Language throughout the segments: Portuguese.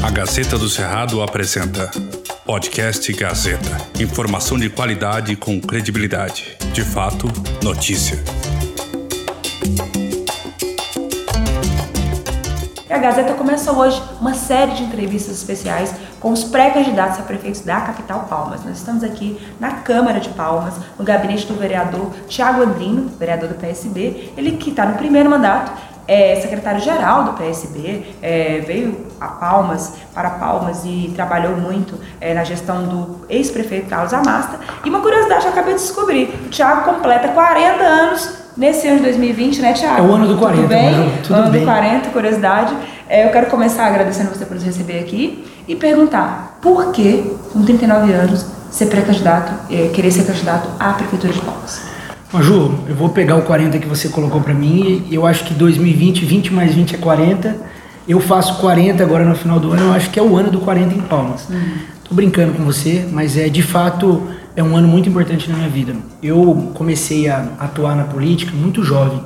A Gazeta do Cerrado apresenta Podcast Gazeta. Informação de qualidade com credibilidade. De fato, notícia. A Gazeta começa hoje uma série de entrevistas especiais com os pré-candidatos a prefeitos da capital Palmas. Nós estamos aqui na Câmara de Palmas, no gabinete do vereador Tiago Andrino, vereador do PSB, ele que está no primeiro mandato, é secretário-geral do PSB, é, veio a Palmas, para Palmas e trabalhou muito é, na gestão do ex-prefeito Carlos Amasta. E uma curiosidade eu acabei de descobrir, o Tiago completa 40 anos nesse ano de 2020, né, Tiago? É o ano do 40, tudo bem? Maju, tudo ano bem. do 40, curiosidade. É, eu quero começar agradecendo você por nos receber aqui e perguntar por que, com 39 anos, ser pré-candidato, é, querer ser candidato à Prefeitura de Palmas? Maju, eu vou pegar o 40 que você colocou pra mim e eu acho que 2020, 20 mais 20 é 40. Eu faço 40 agora no final do ano, eu acho que é o ano do 40 em Palmas. Tô brincando com você, mas é de fato é um ano muito importante na minha vida. Eu comecei a atuar na política muito jovem.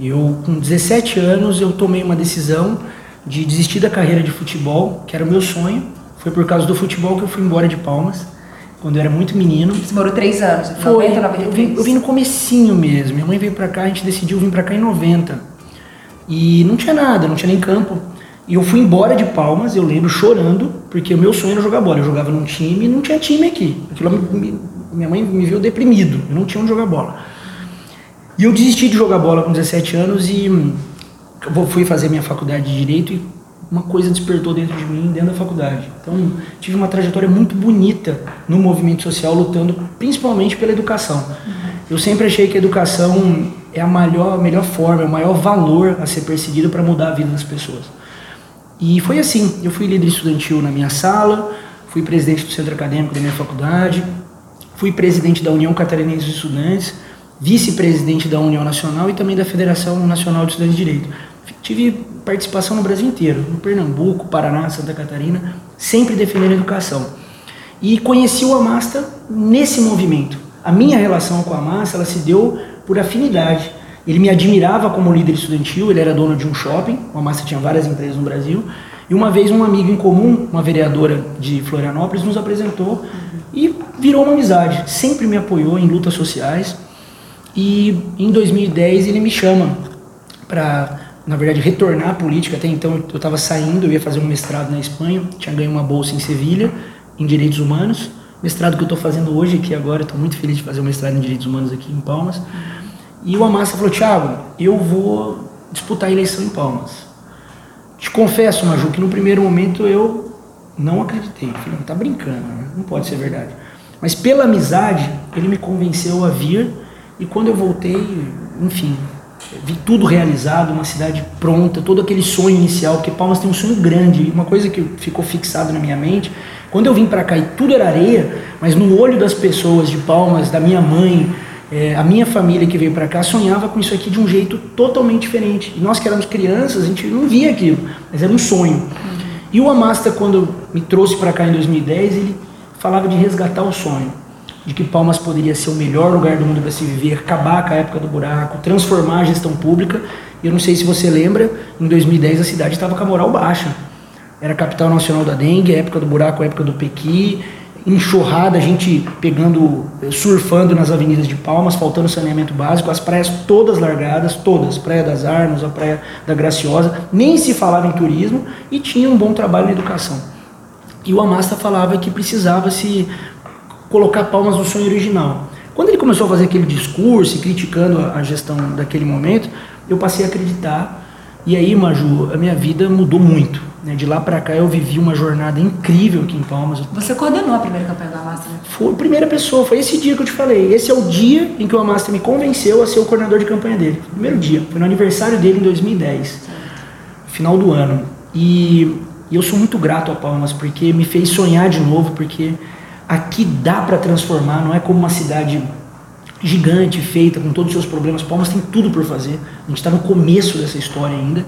Eu com 17 anos eu tomei uma decisão de desistir da carreira de futebol, que era o meu sonho. Foi por causa do futebol que eu fui embora de Palmas, quando eu era muito menino. Você morou três anos, Foi, 90, eu vim, 93? eu vim no comecinho mesmo. Minha mãe veio pra cá, a gente decidiu vir pra cá em 90. E não tinha nada, não tinha nem campo. E eu fui embora de Palmas, eu lembro, chorando, porque o meu sonho era jogar bola. Eu jogava num time e não tinha time aqui. Aquilo minha mãe me viu deprimido, eu não tinha onde jogar bola. E eu desisti de jogar bola com 17 anos e hum, fui fazer minha faculdade de Direito e uma coisa despertou dentro de mim, dentro da faculdade. Então, tive uma trajetória muito bonita no movimento social, lutando principalmente pela educação. Eu sempre achei que a educação é a melhor, a melhor forma, é o maior valor a ser perseguido para mudar a vida das pessoas. E foi assim, eu fui líder estudantil na minha sala, fui presidente do centro acadêmico da minha faculdade, fui presidente da União Catarinense de Estudantes, vice-presidente da União Nacional e também da Federação Nacional de Estudantes de Direito. Tive participação no Brasil inteiro, no Pernambuco, Paraná, Santa Catarina, sempre defendendo a educação. E conheci o Amasta nesse movimento. A minha relação com o Amasta, ela se deu por afinidade. Ele me admirava como líder estudantil, ele era dono de um shopping, o Amasta tinha várias empresas no Brasil, e uma vez um amigo em comum, uma vereadora de Florianópolis, nos apresentou e virou uma amizade. Sempre me apoiou em lutas sociais. E em 2010 ele me chama para, na verdade, retornar à política. Até então eu estava saindo, eu ia fazer um mestrado na Espanha, tinha ganho uma bolsa em Sevilha, em Direitos Humanos. Mestrado que eu estou fazendo hoje aqui agora, estou muito feliz de fazer um mestrado em Direitos Humanos aqui em Palmas. E o Amassa falou, Thiago, eu vou disputar a eleição em Palmas. Te confesso, Maju, que no primeiro momento eu não acreditei. Falei, tá brincando, né? não pode ser verdade. Mas pela amizade, ele me convenceu a vir e quando eu voltei, enfim, vi tudo realizado, uma cidade pronta, todo aquele sonho inicial, porque Palmas tem um sonho grande, uma coisa que ficou fixado na minha mente, quando eu vim para cá e tudo era areia, mas no olho das pessoas de Palmas, da minha mãe, é, a minha família que veio para cá sonhava com isso aqui de um jeito totalmente diferente. E nós que éramos crianças, a gente não via aquilo, mas era um sonho. E o Amasta, quando me trouxe para cá em 2010, ele falava de resgatar o sonho, de que Palmas poderia ser o melhor lugar do mundo para se viver, acabar com a época do buraco, transformar a gestão pública. E eu não sei se você lembra, em 2010 a cidade estava com a moral baixa. Era a capital nacional da dengue, época do buraco, época do Pequi, enxurrada, a gente pegando, eh, surfando nas avenidas de Palmas, faltando saneamento básico, as praias todas largadas, todas, Praia das Armas, a Praia da Graciosa, nem se falava em turismo e tinha um bom trabalho na educação. E o Amasta falava que precisava se colocar Palmas no sonho original. Quando ele começou a fazer aquele discurso e criticando a a gestão daquele momento, eu passei a acreditar. E aí, Maju, a minha vida mudou muito. né? De lá para cá eu vivi uma jornada incrível aqui em Palmas. Você coordenou a primeira campanha do Amasta, né? Foi a primeira pessoa, foi esse dia que eu te falei. Esse é o dia em que o Amasta me convenceu a ser o coordenador de campanha dele. Primeiro dia, foi no aniversário dele em 2010, final do ano. E, e eu sou muito grato a Palmas porque me fez sonhar de novo, porque aqui dá para transformar, não é como uma cidade gigante, feita, com todos os seus problemas. Palmas tem tudo por fazer. A gente está no começo dessa história ainda.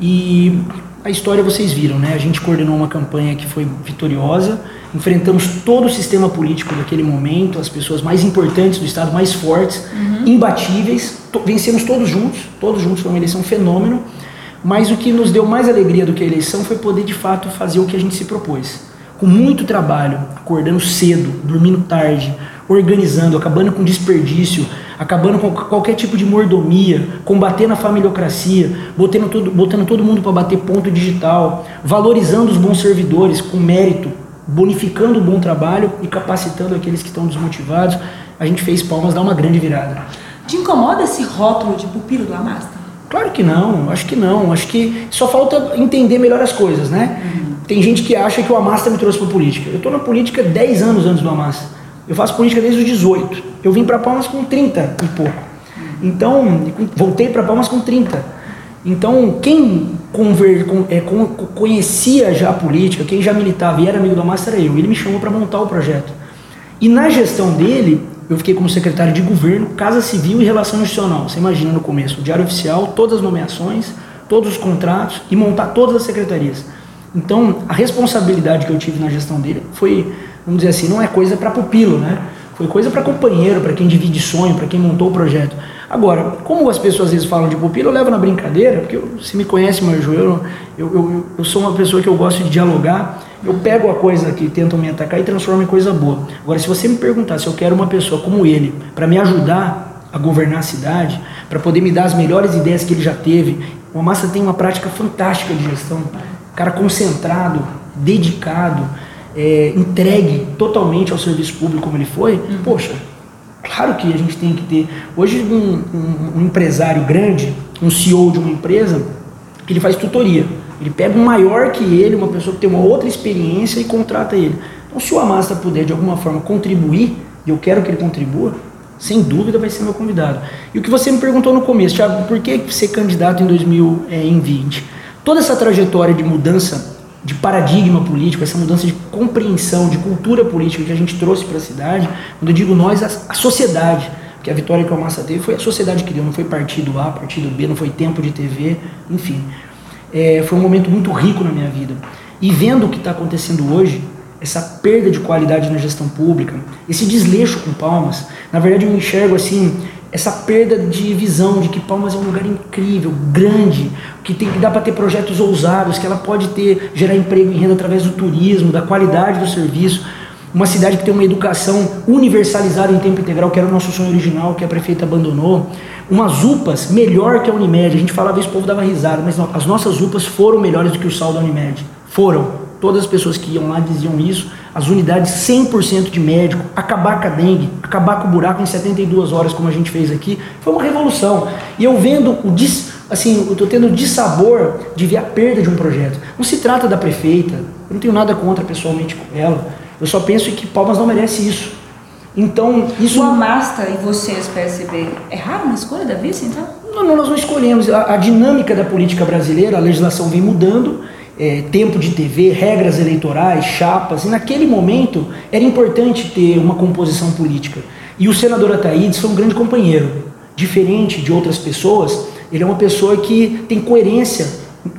E a história vocês viram, né? A gente coordenou uma campanha que foi vitoriosa, enfrentamos todo o sistema político daquele momento, as pessoas mais importantes do Estado, mais fortes, imbatíveis, to- vencemos todos juntos, todos juntos, foi uma eleição fenômeno. Mas o que nos deu mais alegria do que a eleição foi poder de fato fazer o que a gente se propôs. Com muito trabalho, acordando cedo, dormindo tarde, organizando, acabando com desperdício, acabando com qualquer tipo de mordomia, combatendo a familiocracia, botando todo, botando todo mundo para bater ponto digital, valorizando os bons servidores com mérito, bonificando o bom trabalho e capacitando aqueles que estão desmotivados. A gente fez Palmas dar uma grande virada. Te incomoda esse rótulo de pupilo do Amasta? Claro que não, acho que não. Acho que só falta entender melhor as coisas, né? Uhum. Tem gente que acha que o Amasta me trouxe para política. Eu estou na política 10 anos antes do Amasta. Eu faço política desde os 18. Eu vim para Palmas com 30 e pouco. Então, voltei para Palmas com 30. Então, quem conver, é, conhecia já a política, quem já militava e era amigo do Amasta era eu. Ele me chamou para montar o projeto. E na gestão dele, eu fiquei como secretário de governo, Casa Civil e Relação Institucional. Você imagina no começo, o Diário Oficial, todas as nomeações, todos os contratos e montar todas as secretarias. Então, a responsabilidade que eu tive na gestão dele foi, vamos dizer assim, não é coisa para pupilo, né? Foi coisa para companheiro, para quem divide sonho, para quem montou o projeto. Agora, como as pessoas às vezes falam de pupilo, eu levo na brincadeira, porque você me conhece, Marjo, eu, eu, eu, eu sou uma pessoa que eu gosto de dialogar, eu pego a coisa que tentam me atacar e transformo em coisa boa. Agora, se você me perguntar se eu quero uma pessoa como ele para me ajudar a governar a cidade, para poder me dar as melhores ideias que ele já teve, o Massa tem uma prática fantástica de gestão, cara concentrado, dedicado, é, entregue totalmente ao serviço público como ele foi, uhum. poxa, claro que a gente tem que ter. Hoje, um, um, um, empresário grande, um CEO de uma empresa, ele faz tutoria. Ele pega um maior que ele, uma pessoa que tem uma outra experiência e contrata ele. Então, se o Amasta puder de alguma forma contribuir, e eu quero que ele contribua, sem dúvida vai ser meu convidado. E o que você me perguntou no começo, Thiago, por que ser candidato em 2020? Toda essa trajetória de mudança de paradigma político, essa mudança de compreensão, de cultura política que a gente trouxe para a cidade, quando eu digo nós, a, a sociedade, porque a vitória que o Massa teve foi a sociedade que deu, não foi partido A, partido B, não foi tempo de TV, enfim. É, foi um momento muito rico na minha vida. E vendo o que está acontecendo hoje, essa perda de qualidade na gestão pública, esse desleixo com Palmas, na verdade eu enxergo assim, essa perda de visão de que Palmas é um lugar incrível, grande, que tem que dar para ter projetos ousados, que ela pode ter gerar emprego e renda através do turismo, da qualidade do serviço, uma cidade que tem uma educação universalizada em tempo integral, que era o nosso sonho original, que a prefeita abandonou, umas UPAs melhor que a Unimed. A gente falava isso, o povo dava risada, mas não, as nossas UPAs foram melhores do que o sal da Unimed. Foram. Todas as pessoas que iam lá diziam isso. As unidades 100% de médico, acabar com a dengue, acabar com o buraco em 72 horas, como a gente fez aqui, foi uma revolução. E eu vendo o dis, assim, eu estou tendo o dissabor de ver a perda de um projeto. Não se trata da prefeita, eu não tenho nada contra pessoalmente com ela. Eu só penso que Palmas não merece isso. Então, isso. O Amasta e vocês, PSB, erraram na escolha da vice, então? Não, não, nós não escolhemos. A, a dinâmica da política brasileira, a legislação vem mudando é, tempo de TV, regras eleitorais, chapas, e naquele momento era importante ter uma composição política. E o senador Ataídes foi um grande companheiro, diferente de outras pessoas, ele é uma pessoa que tem coerência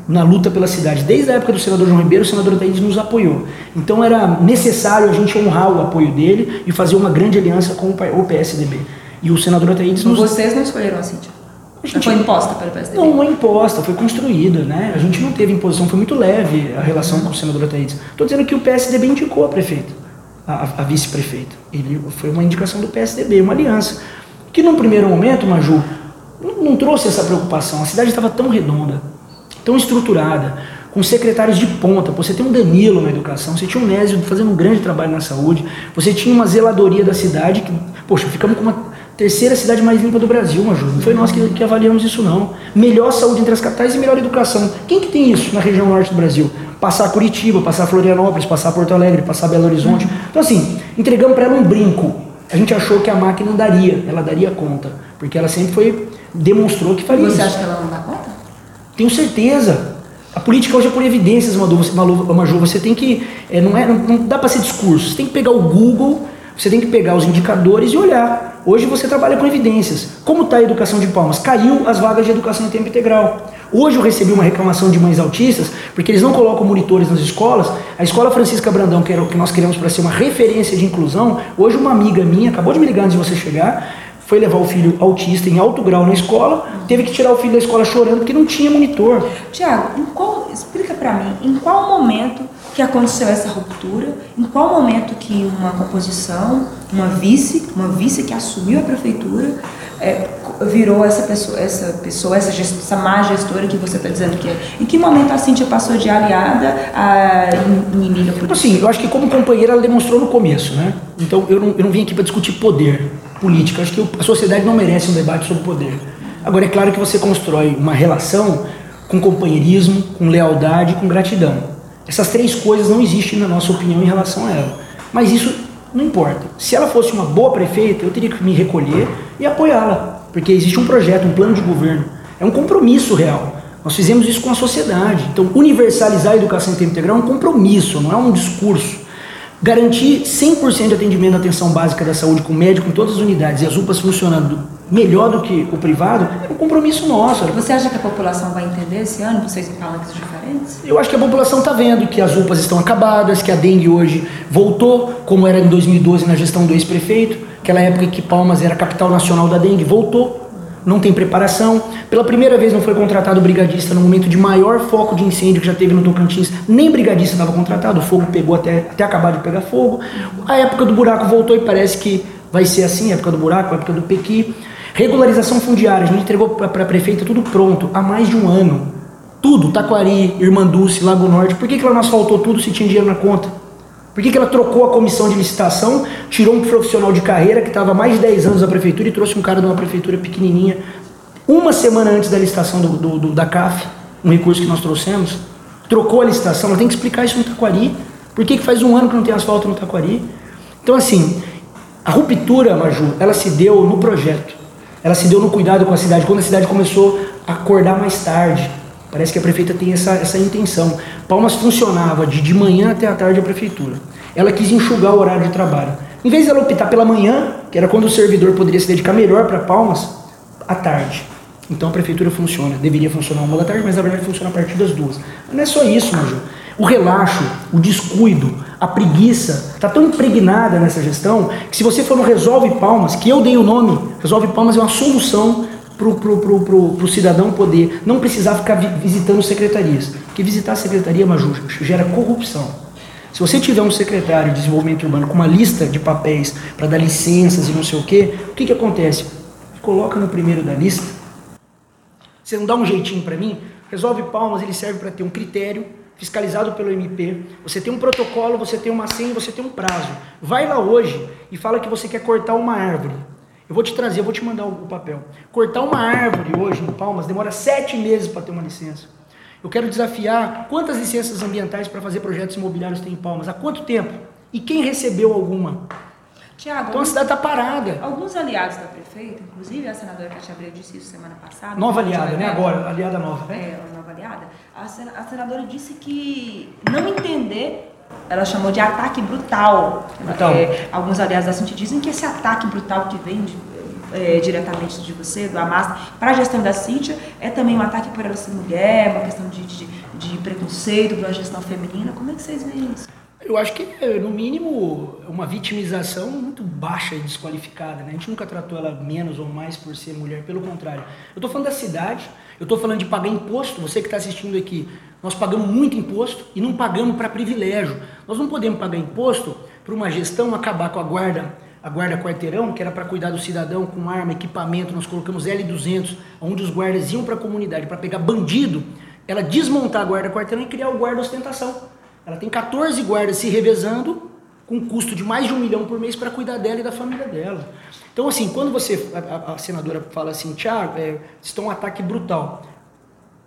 na luta pela cidade. Desde a época do senador João Ribeiro, o senador Ataídes nos apoiou. Então era necessário a gente honrar o apoio dele e fazer uma grande aliança com o PSDB. E o senador Ataídes nos... Vocês não escolheram a Cíntia? Gente, foi imposta pelo PSDB? Não, não é imposta, foi construída, né? A gente não teve imposição, foi muito leve a relação com o senador Ataídes. Estou dizendo que o PSDB indicou a prefeita, a, a vice-prefeita. Ele foi uma indicação do PSDB, uma aliança. Que num primeiro momento, Maju, não, não trouxe essa preocupação. A cidade estava tão redonda, tão estruturada, com secretários de ponta. Você tem um Danilo na educação, você tinha um Nésio fazendo um grande trabalho na saúde, você tinha uma zeladoria da cidade que, poxa, ficamos com uma Terceira cidade mais limpa do Brasil, Maju. Não foi nós que, que, avaliamos isso, não. Melhor saúde entre as capitais e melhor educação. Quem que tem isso na região norte do Brasil? Passar Curitiba, passar Florianópolis, passar Porto Alegre, passar Belo Horizonte. Então, assim, entregamos para ela um brinco. A gente achou que a máquina daria, ela daria conta. Porque ela sempre foi, demonstrou que faria Você isso. Você acha que ela não dá conta? Tenho certeza. A política hoje é por evidências, Maju. Você tem que. É, não, é, não, não dá para ser discurso. Você tem que pegar o Google, você tem que pegar os indicadores e olhar. Hoje você trabalha com evidências. Como está a educação de Palmas? Caiu as vagas de educação em tempo integral. Hoje eu recebi uma reclamação de mães autistas, porque eles não colocam monitores nas escolas. A escola Francisca Brandão, que era o que nós queremos para ser uma referência de inclusão, hoje uma amiga minha, acabou de me ligar antes de você chegar, foi levar o filho autista em alto grau na escola, teve que tirar o filho da escola chorando porque não tinha monitor. Tiago, explica para mim, em qual momento que aconteceu essa ruptura, em qual momento que uma composição, uma vice, uma vice que assumiu a prefeitura, é, virou essa pessoa, essa pessoa, essa, gest, essa má gestora que você está dizendo que é. Em que momento a Cintia passou de aliada a inimiga política? Assim, eu acho que como companheira ela demonstrou no começo, né? Então eu não, eu não vim aqui para discutir poder político. Eu acho que a sociedade não merece um debate sobre poder. Agora é claro que você constrói uma relação com companheirismo, com lealdade, com gratidão. Essas três coisas não existem na nossa opinião em relação a ela. Mas isso não importa. Se ela fosse uma boa prefeita, eu teria que me recolher e apoiá-la, porque existe um projeto, um plano de governo. É um compromisso real. Nós fizemos isso com a sociedade. Então, universalizar a educação em tempo integral é um compromisso, não é um discurso. Garantir 100% de atendimento à atenção básica da saúde com médico em todas as unidades e as UPAs funcionando melhor do que o privado é um compromisso nosso. Você acha que a população vai entender esse ano? Vocês em palanques diferentes? Eu acho que a população está vendo que as UPAs estão acabadas, que a dengue hoje voltou, como era em 2012 na gestão do ex-prefeito, aquela época em que Palmas era a capital nacional da dengue, voltou não tem preparação. Pela primeira vez não foi contratado brigadista no momento de maior foco de incêndio que já teve no Tocantins. Nem brigadista estava contratado, o fogo pegou até, até acabar de pegar fogo. A época do buraco voltou e parece que vai ser assim, época do buraco, época do Pequi. Regularização fundiária, a gente entregou para a prefeita tudo pronto, há mais de um ano. Tudo, Taquari, Irmanduce, Lago Norte. Por que, que ela nos faltou tudo se tinha dinheiro na conta? Por que, que ela trocou a comissão de licitação, tirou um profissional de carreira que estava mais de 10 anos na prefeitura e trouxe um cara de uma prefeitura pequenininha, uma semana antes da licitação do, do, do, da CAF, um recurso que nós trouxemos, trocou a licitação, ela tem que explicar isso no Taquari. Por que, que faz um ano que não tem asfalto no Taquari? Então, assim, a ruptura, Maju, ela se deu no projeto. Ela se deu no cuidado com a cidade, quando a cidade começou a acordar mais tarde, Parece que a prefeita tem essa, essa intenção. Palmas funcionava de, de manhã até a tarde a prefeitura. Ela quis enxugar o horário de trabalho. Em vez de ela optar pela manhã, que era quando o servidor poderia se dedicar melhor para Palmas, à tarde. Então a prefeitura funciona. Deveria funcionar uma da tarde, mas na verdade funciona a partir das duas. Mas não é só isso, Major. O relaxo, o descuido, a preguiça está tão impregnada nessa gestão que se você for no Resolve Palmas, que eu dei o nome, Resolve Palmas é uma solução para pro, pro, pro, pro, cidadão poder não precisar ficar visitando secretarias. Porque visitar a secretaria, Maju, gera corrupção. Se você tiver um secretário de desenvolvimento urbano com uma lista de papéis para dar licenças e não sei o quê, o que, que acontece? Coloca no primeiro da lista. Você não dá um jeitinho para mim? Resolve palmas, ele serve para ter um critério fiscalizado pelo MP. Você tem um protocolo, você tem uma senha, você tem um prazo. Vai lá hoje e fala que você quer cortar uma árvore. Eu vou te trazer, eu vou te mandar o papel. Cortar uma árvore hoje em Palmas demora sete meses para ter uma licença. Eu quero desafiar quantas licenças ambientais para fazer projetos imobiliários tem em Palmas? Há quanto tempo? E quem recebeu alguma? Tiago, então a cidade está parada. Alguns aliados da prefeita, inclusive a senadora Cátia Abreu disse isso semana passada. Nova aliada, né? Agora, aliada nova. Né? É, nova aliada. A, senadora disse que não entender ela chamou de ataque brutal. brutal. É, alguns aliados da Cintia dizem que esse ataque brutal que vem de, é, diretamente de você, do Amasta, para a gestão da Cintia, é também um ataque por ela ser mulher, uma questão de, de, de preconceito pela gestão feminina. Como é que vocês veem isso? Eu acho que, no mínimo, é uma vitimização muito baixa e desqualificada. Né? A gente nunca tratou ela menos ou mais por ser mulher, pelo contrário. Eu estou falando da cidade, eu estou falando de pagar imposto. Você que está assistindo aqui, nós pagamos muito imposto e não pagamos para privilégio. Nós não podemos pagar imposto para uma gestão acabar com a guarda, a guarda quarteirão, que era para cuidar do cidadão com arma, equipamento. Nós colocamos L200, onde os guardas iam para a comunidade para pegar bandido. Ela desmontar a guarda quarteirão e criar o guarda ostentação. Ela tem 14 guardas se revezando com custo de mais de um milhão por mês para cuidar dela e da família dela. Então, assim, quando você, a, a senadora fala assim, Tiago, é, está um ataque brutal.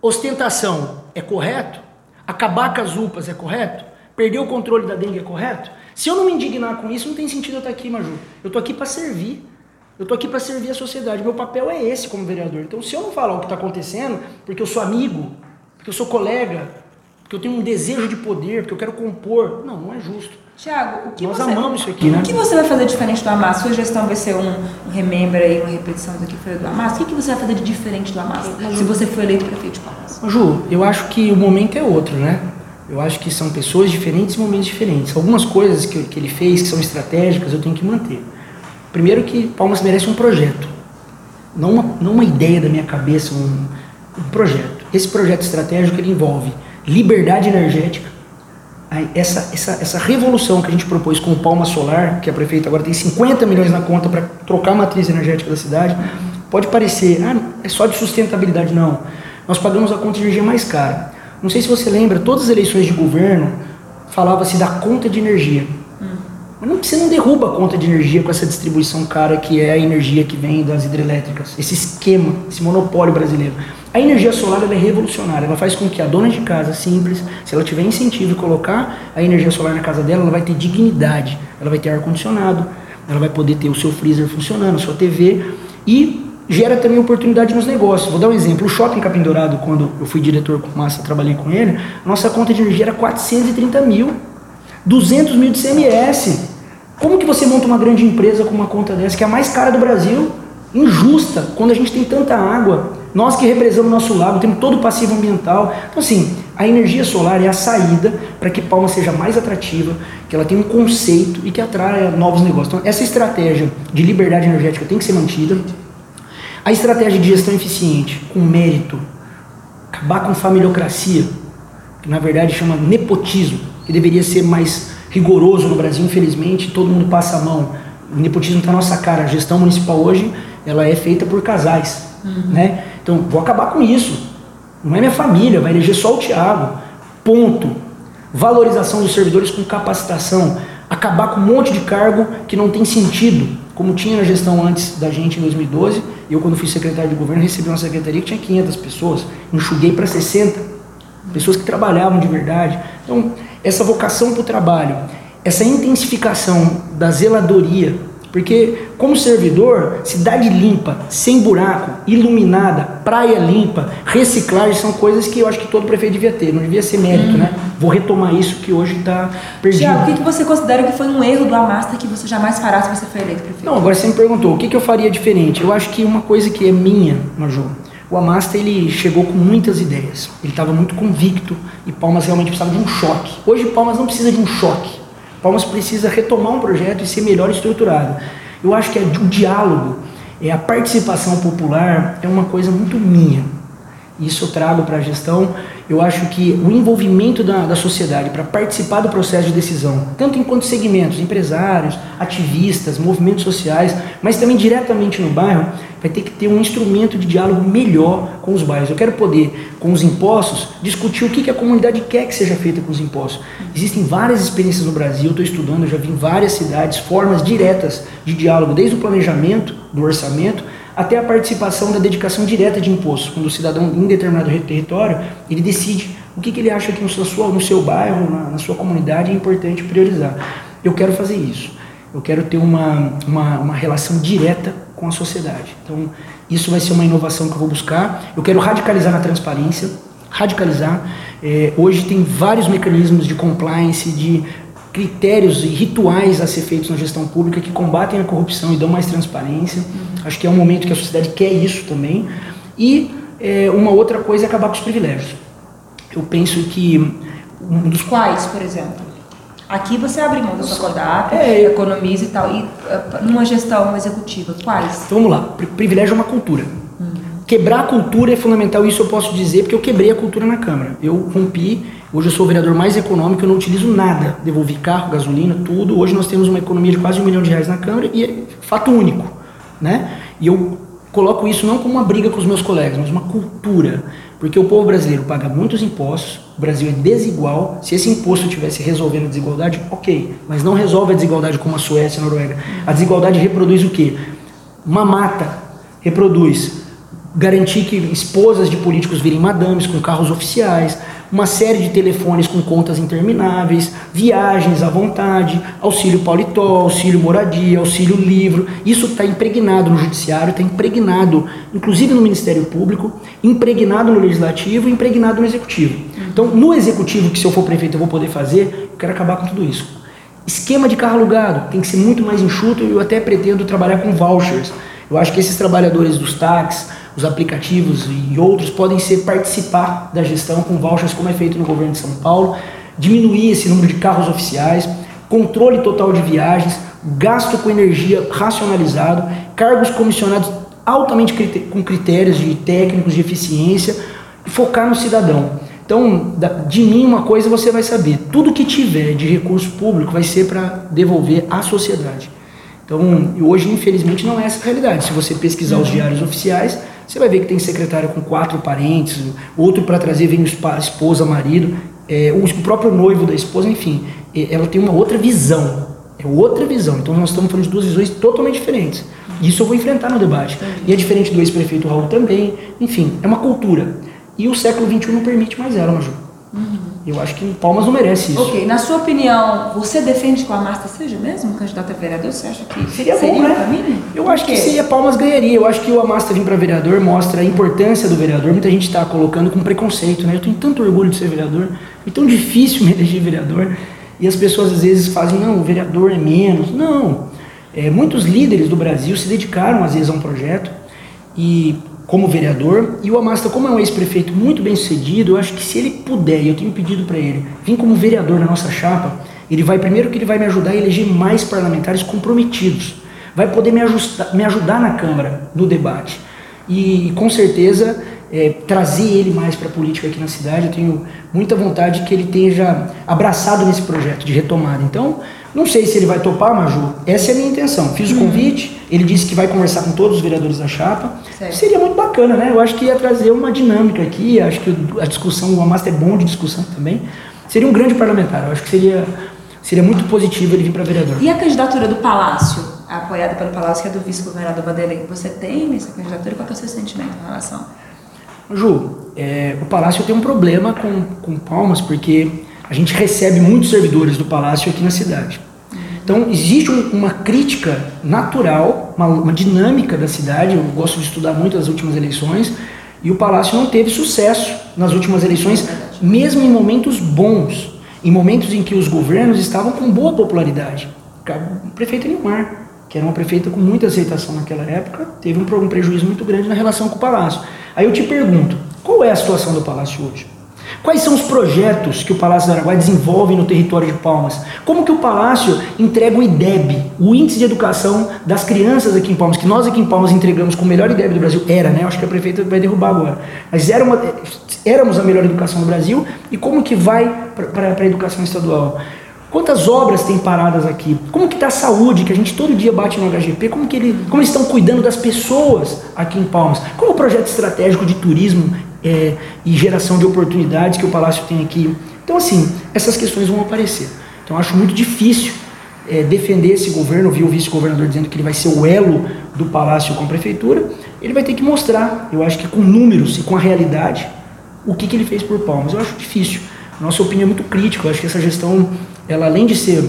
Ostentação é correto? Acabar com as UPAs é correto? Perder o controle da dengue é correto? Se eu não me indignar com isso, não tem sentido eu estar aqui, Maju. Eu estou aqui para servir. Eu estou aqui para servir a sociedade. Meu papel é esse como vereador. Então, se eu não falar o que está acontecendo, porque eu sou amigo, porque eu sou colega, porque eu tenho um desejo de poder, porque eu quero compor, não, não é justo. Tiago, o que Nós você, amamos isso aqui, né? O que você vai fazer diferente do Hamas? Sua gestão vai ser um, um remember aí, uma repetição do que foi do Hamas? O que, que você vai fazer de diferente do Hamas, se você for eleito prefeito de Palmas? Ju, eu acho que o momento é outro, né? Eu acho que são pessoas diferentes e momentos diferentes. Algumas coisas que, que ele fez, que são estratégicas, eu tenho que manter. Primeiro que Palmas merece um projeto. não uma, não uma ideia da minha cabeça, um, um projeto. Esse projeto estratégico ele envolve liberdade energética, essa, essa, essa revolução que a gente propôs com o Palma Solar, que a prefeita agora tem 50 milhões na conta para trocar a matriz energética da cidade, pode parecer, ah, é só de sustentabilidade. Não. Nós pagamos a conta de energia mais cara. Não sei se você lembra, todas as eleições de governo falava-se da conta de energia. Mas não, você não derruba a conta de energia com essa distribuição cara que é a energia que vem das hidrelétricas, esse esquema, esse monopólio brasileiro. A energia solar é revolucionária, ela faz com que a dona de casa simples, se ela tiver incentivo e colocar a energia solar na casa dela, ela vai ter dignidade, ela vai ter ar-condicionado, ela vai poder ter o seu freezer funcionando, a sua TV e gera também oportunidade nos negócios. Vou dar um exemplo, o Shopping Capim Dourado, quando eu fui diretor com massa, trabalhei com ele, nossa conta de energia era 430 mil, 200 mil de CMS. Como que você monta uma grande empresa com uma conta dessa, que é a mais cara do Brasil, injusta, quando a gente tem tanta água? Nós que represamos nosso lago, temos todo o passivo ambiental. Então, assim, a energia solar é a saída para que Palma seja mais atrativa, que ela tenha um conceito e que atraia novos negócios. Então, essa estratégia de liberdade energética tem que ser mantida. A estratégia de gestão eficiente, com mérito, acabar com familiocracia, que na verdade chama nepotismo, que deveria ser mais rigoroso no Brasil, infelizmente, todo mundo passa a mão. O nepotismo está na nossa cara. A gestão municipal hoje ela é feita por casais. Uhum. Né? Então, vou acabar com isso. Não é minha família, vai eleger só o Tiago. Ponto. Valorização dos servidores com capacitação. Acabar com um monte de cargo que não tem sentido, como tinha na gestão antes da gente em 2012. Eu, quando fui secretário de governo, recebi uma secretaria que tinha 500 pessoas. Enxuguei para 60. Pessoas que trabalhavam de verdade. Então, essa vocação para o trabalho, essa intensificação da zeladoria, porque como servidor, cidade limpa, sem buraco, iluminada, praia limpa, reciclagem são coisas que eu acho que todo prefeito devia ter, não devia ser mérito, hum. né? Vou retomar isso que hoje está perdido. Tiago, o que, que você considera que foi um erro do Amasta que você jamais fará se você for eleito prefeito? Não, agora você me perguntou, o que, que eu faria diferente? Eu acho que uma coisa que é minha, Major, o Amasta ele chegou com muitas ideias. Ele estava muito convicto e Palmas realmente precisava de um choque. Hoje Palmas não precisa de um choque. Palmas precisa retomar um projeto e ser melhor estruturado. Eu acho que é o diálogo, é a participação popular é uma coisa muito minha. Isso eu trago para a gestão eu acho que o envolvimento da, da sociedade para participar do processo de decisão, tanto enquanto segmentos, empresários, ativistas, movimentos sociais, mas também diretamente no bairro, vai ter que ter um instrumento de diálogo melhor com os bairros. Eu quero poder, com os impostos, discutir o que, que a comunidade quer que seja feita com os impostos. Existem várias experiências no Brasil, estou estudando, já vi em várias cidades formas diretas de diálogo, desde o planejamento do orçamento até a participação da dedicação direta de impostos. Quando o cidadão em determinado território, ele decide o que, que ele acha que no seu, no seu bairro, na, na, sua comunidade é importante priorizar. Eu quero fazer isso. Eu quero ter uma, uma, uma relação direta com a sociedade. Então, isso vai ser uma inovação que eu vou buscar. Eu quero radicalizar na transparência, radicalizar. É, hoje tem vários mecanismos de compliance, de critérios e rituais a ser feitos na gestão pública que combatem a corrupção e dão mais transparência. Uhum. Acho que é um momento que a sociedade quer isso também. E é, uma outra coisa é acabar com os privilégios. Eu penso que um dos quais, por exemplo, aqui você abre mão da sua codata, é, economiza e tal, e uh, numa gestão executiva, quais? Então vamos lá. Privilégio é uma cultura. Uhum. Quebrar a cultura é fundamental, isso eu posso dizer porque eu quebrei a cultura na Câmara. Eu rompi Hoje eu sou o vereador mais econômico, eu não utilizo nada. Devolvi carro, gasolina, tudo. Hoje nós temos uma economia de quase um milhão de reais na Câmara e é fato único. Né? E eu coloco isso não como uma briga com os meus colegas, mas uma cultura. Porque o povo brasileiro paga muitos impostos, o Brasil é desigual. Se esse imposto estivesse resolvendo a desigualdade, ok. Mas não resolve a desigualdade como a Suécia e a Noruega. A desigualdade reproduz o quê? Uma mata reproduz garantir que esposas de políticos virem madames com carros oficiais, uma série de telefones com contas intermináveis, viagens à vontade, auxílio paletó, auxílio moradia, auxílio livro. Isso está impregnado no judiciário, está impregnado, inclusive no Ministério Público, impregnado no legislativo, impregnado no executivo. Então, no executivo, que se eu for prefeito eu vou poder fazer, eu quero acabar com tudo isso. Esquema de carro alugado tem que ser muito mais enxuto e eu até pretendo trabalhar com vouchers. Eu acho que esses trabalhadores dos táxis, os aplicativos e outros podem ser participar da gestão com vouchers, como é feito no governo de São Paulo, diminuir esse número de carros oficiais, controle total de viagens, gasto com energia racionalizado, cargos comissionados altamente com critérios de técnicos de eficiência e focar no cidadão. Então, de mim uma coisa você vai saber, tudo que tiver de recurso público vai ser para devolver à sociedade. Então, hoje infelizmente não é essa a realidade. Se você pesquisar os diários oficiais, você vai ver que tem secretário com quatro parentes, outro para trazer vem esposa, marido, é, o próprio noivo da esposa, enfim, ela tem uma outra visão. É outra visão. Então nós estamos falando de duas visões totalmente diferentes. Isso eu vou enfrentar no debate. E é diferente do ex-prefeito Raul também. Enfim, é uma cultura. E o século XXI não permite mais ela, Maju. Uhum. Eu acho que Palmas não merece isso. Ok, na sua opinião, você defende que o Amasta seja mesmo candidato a vereador? Você acha que seria, seria bom, né? caminho? Eu acho que seria Palmas ganharia. Eu acho que o Amasta vir para vereador mostra a importância do vereador. Muita gente está colocando com preconceito, né? Eu tenho tanto orgulho de ser vereador, é tão difícil me eleger vereador. E as pessoas às vezes fazem, não, o vereador é menos. Não. É, muitos líderes do Brasil se dedicaram às vezes a um projeto e como vereador. E o Amasta, como é um ex-prefeito muito bem sucedido, eu acho que se ele puder, e eu tenho pedido para ele, vir como vereador na nossa chapa, ele vai, primeiro que ele vai me ajudar a eleger mais parlamentares comprometidos. Vai poder me, me ajudar na Câmara, no debate. E, e com certeza é, trazer ele mais para a política aqui na cidade. Eu tenho muita vontade que ele esteja abraçado nesse projeto de retomada. Então, não sei se ele vai topar, Maju. Essa é a minha intenção. Fiz o uhum. convite, ele disse que vai conversar com todos os vereadores da chapa. Certo. Seria muito bacana, né? Eu acho que ia trazer uma dinâmica aqui. Acho que a discussão, o Amasta é bom de discussão também. Seria um grande parlamentar. Eu acho que seria, seria muito positivo ele vir para vereador. E a candidatura do Palácio, apoiada pelo Palácio, que é do vice-governador Vanderlei, você tem essa candidatura? Qual é o seu sentimento em relação? Ju, é, o Palácio tem um problema com, com Palmas, porque a gente recebe muitos servidores do Palácio aqui na cidade. Então, existe um, uma crítica natural, uma, uma, dinâmica da cidade. Eu gosto de estudar muito as últimas eleições. E o Palácio não teve sucesso nas últimas eleições, mesmo em momentos bons, em momentos em que os governos estavam com boa popularidade. O prefeito Nilmar, que era uma prefeita com muita aceitação naquela época, teve um, um prejuízo muito grande na relação com o Palácio. Aí eu te pergunto, qual é a situação do Palácio hoje? Quais são os projetos que o Palácio do Araguaia desenvolve no território de Palmas? Como que o Palácio entrega o IDEB, o Índice de Educação das Crianças aqui em Palmas, que nós aqui em Palmas entregamos com o melhor IDEB do Brasil? Era, né? Acho que a prefeita vai derrubar agora. Mas era uma, éramos a melhor educação do Brasil e como que vai para a educação estadual? Quantas obras tem paradas aqui? Como que está a saúde, que a gente todo dia bate no HGP? Como, que ele, como eles estão cuidando das pessoas aqui em Palmas? Qual é o projeto estratégico de turismo é, e geração de oportunidades que o Palácio tem aqui? Então, assim, essas questões vão aparecer. Então, acho muito difícil é, defender esse governo. Vi o vice-governador dizendo que ele vai ser o elo do Palácio com a Prefeitura. Ele vai ter que mostrar, eu acho que com números e com a realidade, o que, que ele fez por Palmas. Eu acho difícil. Nossa opinião é muito crítica. Eu acho que essa gestão ela além de ser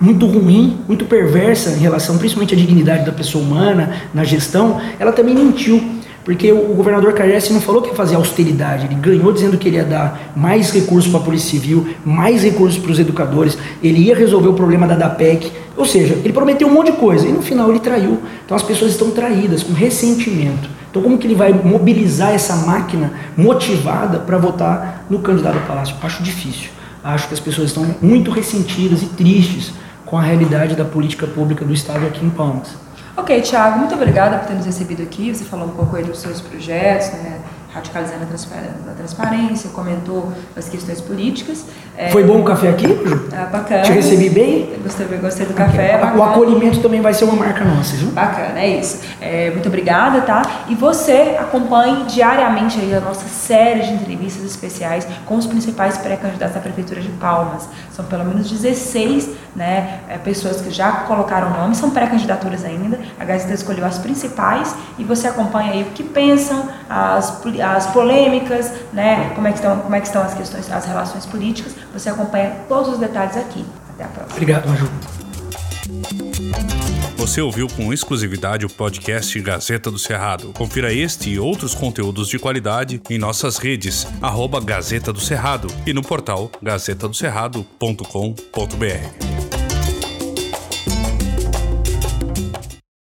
muito ruim, muito perversa em relação principalmente à dignidade da pessoa humana, na gestão, ela também mentiu. Porque o governador Caresse não falou que ia fazer austeridade, ele ganhou dizendo que ele ia dar mais recursos para a Polícia Civil, mais recursos para os educadores, ele ia resolver o problema da DAPEC, ou seja, ele prometeu um monte de coisa e no final ele traiu. Então as pessoas estão traídas, com ressentimento. Então como que ele vai mobilizar essa máquina motivada para votar no candidato ao Palácio? Acho difícil. Acho que as pessoas estão muito ressentidas e tristes com a realidade da política pública do Estado aqui em Palmas. Ok, Tiago, muito obrigada por ter nos recebido aqui. Você falou um pouco aí dos seus projetos, né? Radicalizando a transparência, comentou as questões políticas. É, Foi bom o café aqui? Ah, bacana. Te recebi bem? Gostei, gostei do café. O acolhimento também vai ser uma marca nossa, viu? Bacana, é isso. É, muito obrigada, tá? E você acompanhe diariamente aí a nossa série de entrevistas especiais com os principais pré-candidatos à Prefeitura de Palmas. São pelo menos 16 né, é, pessoas que já colocaram nome, são pré-candidaturas ainda. A Gazeta escolheu as principais e você acompanha aí o que pensam, as, as polêmicas, né, como, é que estão, como é que estão as questões, as relações políticas. Você acompanha todos os detalhes aqui. Até a próxima. Obrigado, Maju. Você ouviu com exclusividade o podcast Gazeta do Cerrado. Confira este e outros conteúdos de qualidade em nossas redes, arroba Gazeta do Cerrado e no portal gazetadocerrado.com.br.